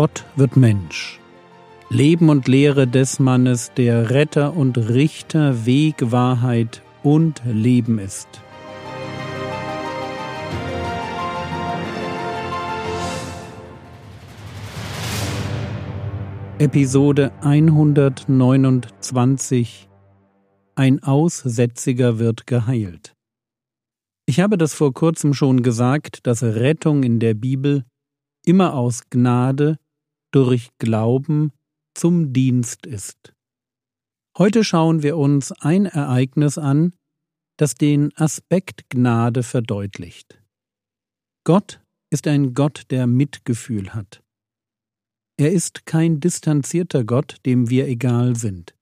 Gott wird Mensch. Leben und Lehre des Mannes, der Retter und Richter, Weg, Wahrheit und Leben ist. Episode 129 Ein Aussätziger wird geheilt. Ich habe das vor kurzem schon gesagt, dass Rettung in der Bibel immer aus Gnade durch Glauben zum Dienst ist. Heute schauen wir uns ein Ereignis an, das den Aspekt Gnade verdeutlicht. Gott ist ein Gott, der Mitgefühl hat. Er ist kein distanzierter Gott, dem wir egal sind.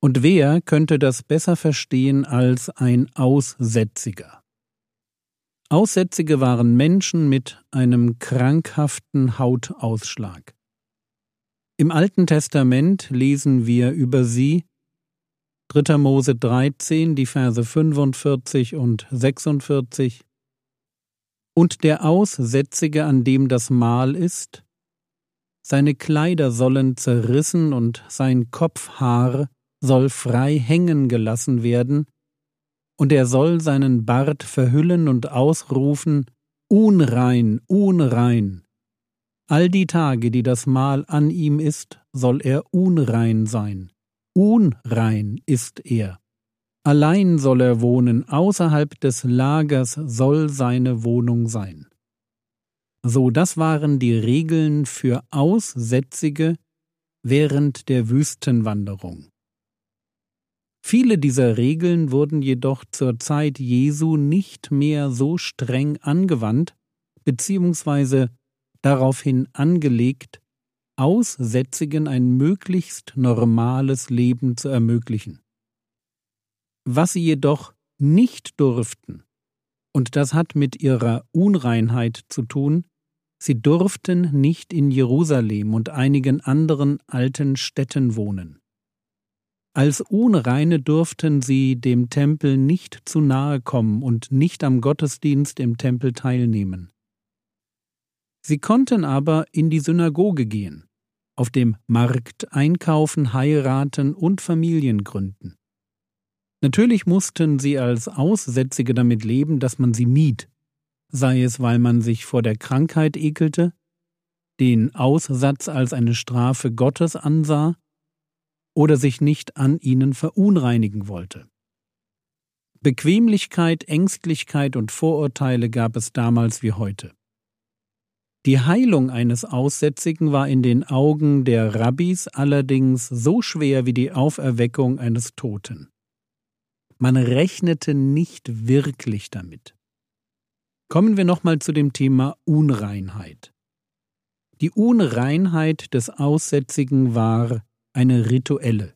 Und wer könnte das besser verstehen als ein Aussätziger? Aussätzige waren Menschen mit einem krankhaften Hautausschlag. Im Alten Testament lesen wir über sie 3. Mose 13, die Verse 45 und 46 Und der Aussätzige, an dem das Mahl ist, seine Kleider sollen zerrissen und sein Kopfhaar soll frei hängen gelassen werden, und er soll seinen Bart verhüllen und ausrufen Unrein, unrein. All die Tage, die das Mahl an ihm ist, soll er unrein sein. Unrein ist er. Allein soll er wohnen, außerhalb des Lagers soll seine Wohnung sein. So, das waren die Regeln für Aussätzige während der Wüstenwanderung. Viele dieser Regeln wurden jedoch zur Zeit Jesu nicht mehr so streng angewandt beziehungsweise daraufhin angelegt, Aussätzigen ein möglichst normales Leben zu ermöglichen. Was sie jedoch nicht durften, und das hat mit ihrer Unreinheit zu tun, sie durften nicht in Jerusalem und einigen anderen alten Städten wohnen. Als Unreine durften sie dem Tempel nicht zu nahe kommen und nicht am Gottesdienst im Tempel teilnehmen. Sie konnten aber in die Synagoge gehen, auf dem Markt einkaufen, heiraten und Familien gründen. Natürlich mussten sie als Aussätzige damit leben, dass man sie mied, sei es, weil man sich vor der Krankheit ekelte, den Aussatz als eine Strafe Gottes ansah oder sich nicht an ihnen verunreinigen wollte. Bequemlichkeit, Ängstlichkeit und Vorurteile gab es damals wie heute. Die Heilung eines Aussätzigen war in den Augen der Rabbis allerdings so schwer wie die Auferweckung eines Toten. Man rechnete nicht wirklich damit. Kommen wir nochmal zu dem Thema Unreinheit. Die Unreinheit des Aussätzigen war eine rituelle.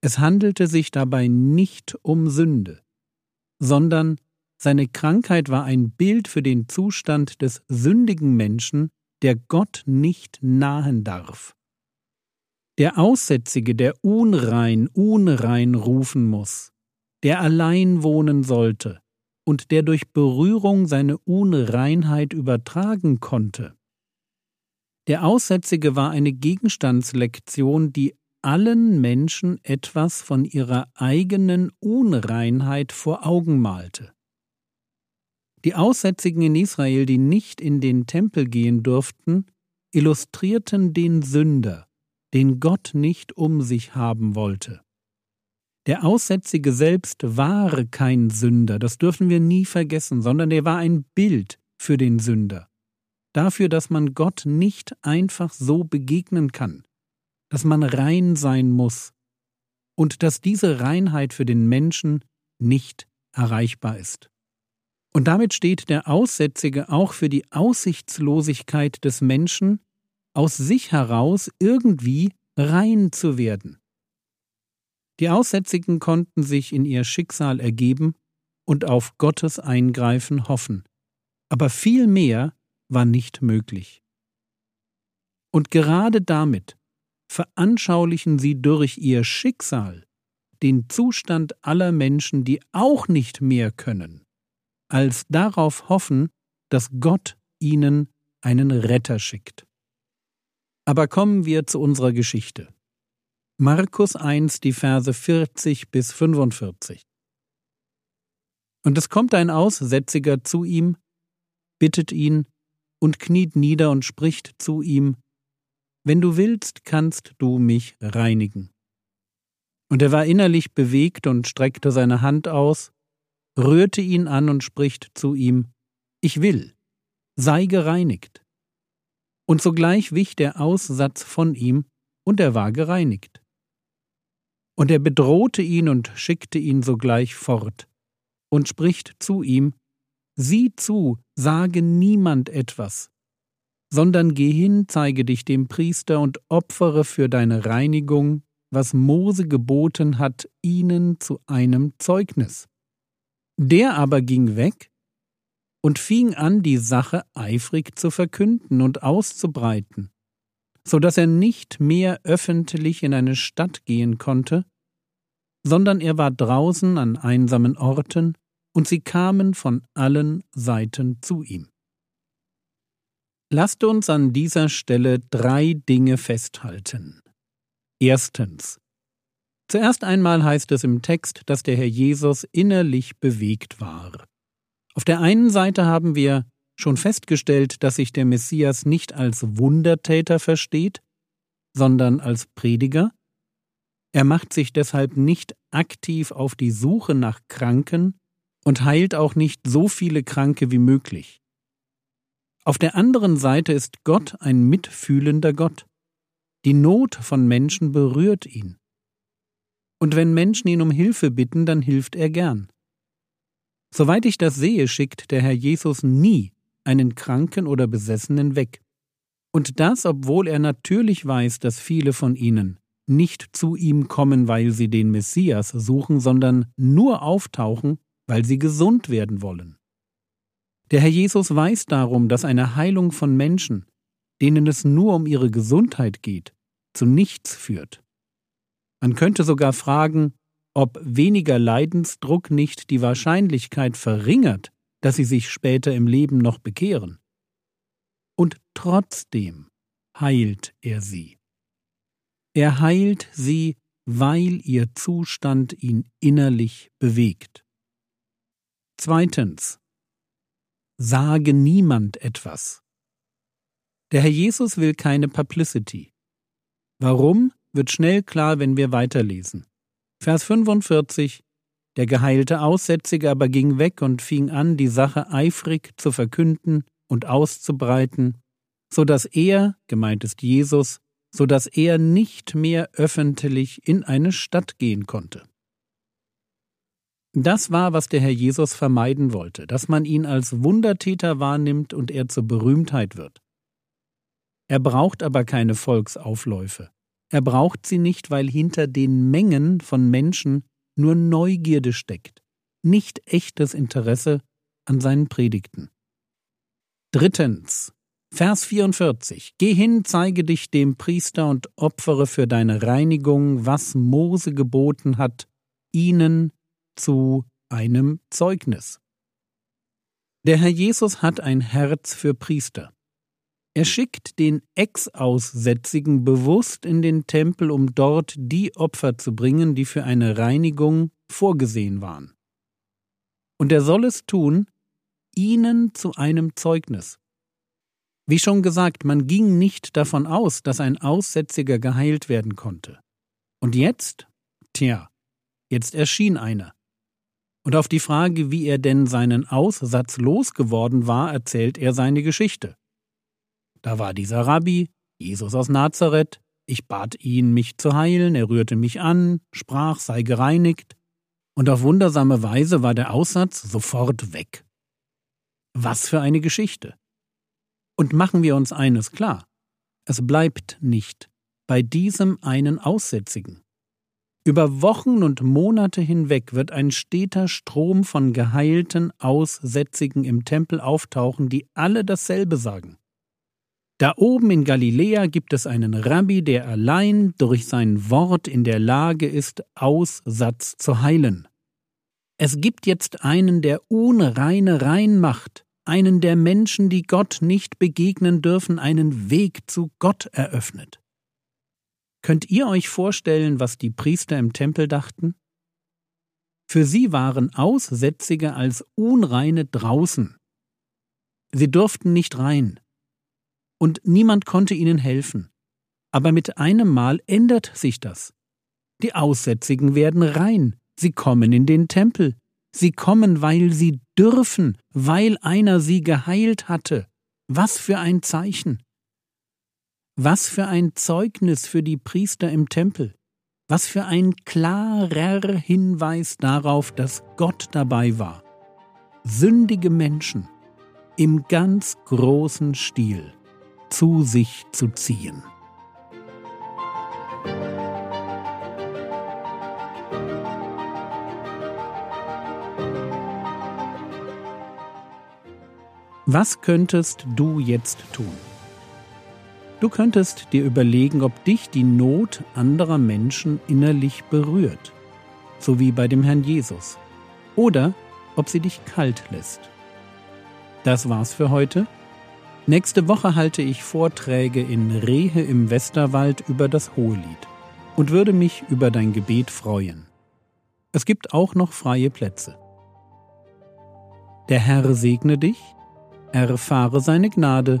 Es handelte sich dabei nicht um Sünde, sondern seine Krankheit war ein Bild für den Zustand des sündigen Menschen, der Gott nicht nahen darf. Der Aussätzige, der unrein, unrein rufen muss, der allein wohnen sollte und der durch Berührung seine Unreinheit übertragen konnte, der Aussätzige war eine Gegenstandslektion, die allen Menschen etwas von ihrer eigenen Unreinheit vor Augen malte. Die Aussätzigen in Israel, die nicht in den Tempel gehen durften, illustrierten den Sünder, den Gott nicht um sich haben wollte. Der Aussätzige selbst war kein Sünder, das dürfen wir nie vergessen, sondern er war ein Bild für den Sünder dafür, dass man Gott nicht einfach so begegnen kann, dass man rein sein muss und dass diese Reinheit für den Menschen nicht erreichbar ist. Und damit steht der Aussätzige auch für die Aussichtslosigkeit des Menschen, aus sich heraus irgendwie rein zu werden. Die Aussätzigen konnten sich in ihr Schicksal ergeben und auf Gottes Eingreifen hoffen, aber vielmehr war nicht möglich. Und gerade damit veranschaulichen sie durch ihr Schicksal den Zustand aller Menschen, die auch nicht mehr können, als darauf hoffen, dass Gott ihnen einen Retter schickt. Aber kommen wir zu unserer Geschichte. Markus 1, die Verse 40 bis 45. Und es kommt ein Aussätziger zu ihm, bittet ihn und kniet nieder und spricht zu ihm, Wenn du willst, kannst du mich reinigen. Und er war innerlich bewegt und streckte seine Hand aus, rührte ihn an und spricht zu ihm, Ich will, sei gereinigt. Und sogleich wich der Aussatz von ihm, und er war gereinigt. Und er bedrohte ihn und schickte ihn sogleich fort, und spricht zu ihm, Sieh zu, sage niemand etwas, sondern geh hin, zeige dich dem Priester und opfere für deine Reinigung, was Mose geboten hat, ihnen zu einem Zeugnis. Der aber ging weg und fing an, die Sache eifrig zu verkünden und auszubreiten, so dass er nicht mehr öffentlich in eine Stadt gehen konnte, sondern er war draußen an einsamen Orten und sie kamen von allen Seiten zu ihm. Lasst uns an dieser Stelle drei Dinge festhalten. Erstens. Zuerst einmal heißt es im Text, dass der Herr Jesus innerlich bewegt war. Auf der einen Seite haben wir schon festgestellt, dass sich der Messias nicht als Wundertäter versteht, sondern als Prediger. Er macht sich deshalb nicht aktiv auf die Suche nach Kranken, und heilt auch nicht so viele Kranke wie möglich. Auf der anderen Seite ist Gott ein mitfühlender Gott. Die Not von Menschen berührt ihn. Und wenn Menschen ihn um Hilfe bitten, dann hilft er gern. Soweit ich das sehe, schickt der Herr Jesus nie einen Kranken oder Besessenen weg. Und das, obwohl er natürlich weiß, dass viele von ihnen nicht zu ihm kommen, weil sie den Messias suchen, sondern nur auftauchen, weil sie gesund werden wollen. Der Herr Jesus weiß darum, dass eine Heilung von Menschen, denen es nur um ihre Gesundheit geht, zu nichts führt. Man könnte sogar fragen, ob weniger Leidensdruck nicht die Wahrscheinlichkeit verringert, dass sie sich später im Leben noch bekehren. Und trotzdem heilt er sie. Er heilt sie, weil ihr Zustand ihn innerlich bewegt. Zweitens. Sage niemand etwas. Der Herr Jesus will keine Publicity. Warum, wird schnell klar, wenn wir weiterlesen. Vers 45 Der geheilte Aussätzige aber ging weg und fing an, die Sache eifrig zu verkünden und auszubreiten, so dass er, gemeint ist Jesus, so dass er nicht mehr öffentlich in eine Stadt gehen konnte. Das war, was der Herr Jesus vermeiden wollte, dass man ihn als Wundertäter wahrnimmt und er zur Berühmtheit wird. Er braucht aber keine Volksaufläufe. Er braucht sie nicht, weil hinter den Mengen von Menschen nur Neugierde steckt, nicht echtes Interesse an seinen Predigten. Drittens. Vers 44. Geh hin, zeige dich dem Priester und opfere für deine Reinigung, was Mose geboten hat, ihnen zu einem Zeugnis. Der Herr Jesus hat ein Herz für Priester. Er schickt den Ex-Aussätzigen bewusst in den Tempel, um dort die Opfer zu bringen, die für eine Reinigung vorgesehen waren. Und er soll es tun, ihnen zu einem Zeugnis. Wie schon gesagt, man ging nicht davon aus, dass ein Aussätziger geheilt werden konnte. Und jetzt? Tja, jetzt erschien einer. Und auf die Frage, wie er denn seinen Aussatz losgeworden war, erzählt er seine Geschichte. Da war dieser Rabbi, Jesus aus Nazareth, ich bat ihn, mich zu heilen, er rührte mich an, sprach, sei gereinigt, und auf wundersame Weise war der Aussatz sofort weg. Was für eine Geschichte. Und machen wir uns eines klar, es bleibt nicht bei diesem einen Aussätzigen. Über Wochen und Monate hinweg wird ein steter Strom von geheilten Aussätzigen im Tempel auftauchen, die alle dasselbe sagen. Da oben in Galiläa gibt es einen Rabbi, der allein durch sein Wort in der Lage ist, Aussatz zu heilen. Es gibt jetzt einen, der unreine rein macht, einen der Menschen, die Gott nicht begegnen dürfen, einen Weg zu Gott eröffnet. Könnt ihr euch vorstellen, was die Priester im Tempel dachten? Für sie waren Aussätzige als Unreine draußen. Sie durften nicht rein. Und niemand konnte ihnen helfen. Aber mit einem Mal ändert sich das. Die Aussätzigen werden rein, sie kommen in den Tempel, sie kommen, weil sie dürfen, weil einer sie geheilt hatte. Was für ein Zeichen. Was für ein Zeugnis für die Priester im Tempel. Was für ein klarer Hinweis darauf, dass Gott dabei war. Sündige Menschen im ganz großen Stil zu sich zu ziehen. Was könntest du jetzt tun? Du könntest dir überlegen, ob dich die Not anderer Menschen innerlich berührt, so wie bei dem Herrn Jesus, oder ob sie dich kalt lässt. Das war's für heute. Nächste Woche halte ich Vorträge in Rehe im Westerwald über das Hohelied und würde mich über dein Gebet freuen. Es gibt auch noch freie Plätze. Der Herr segne dich, erfahre seine Gnade,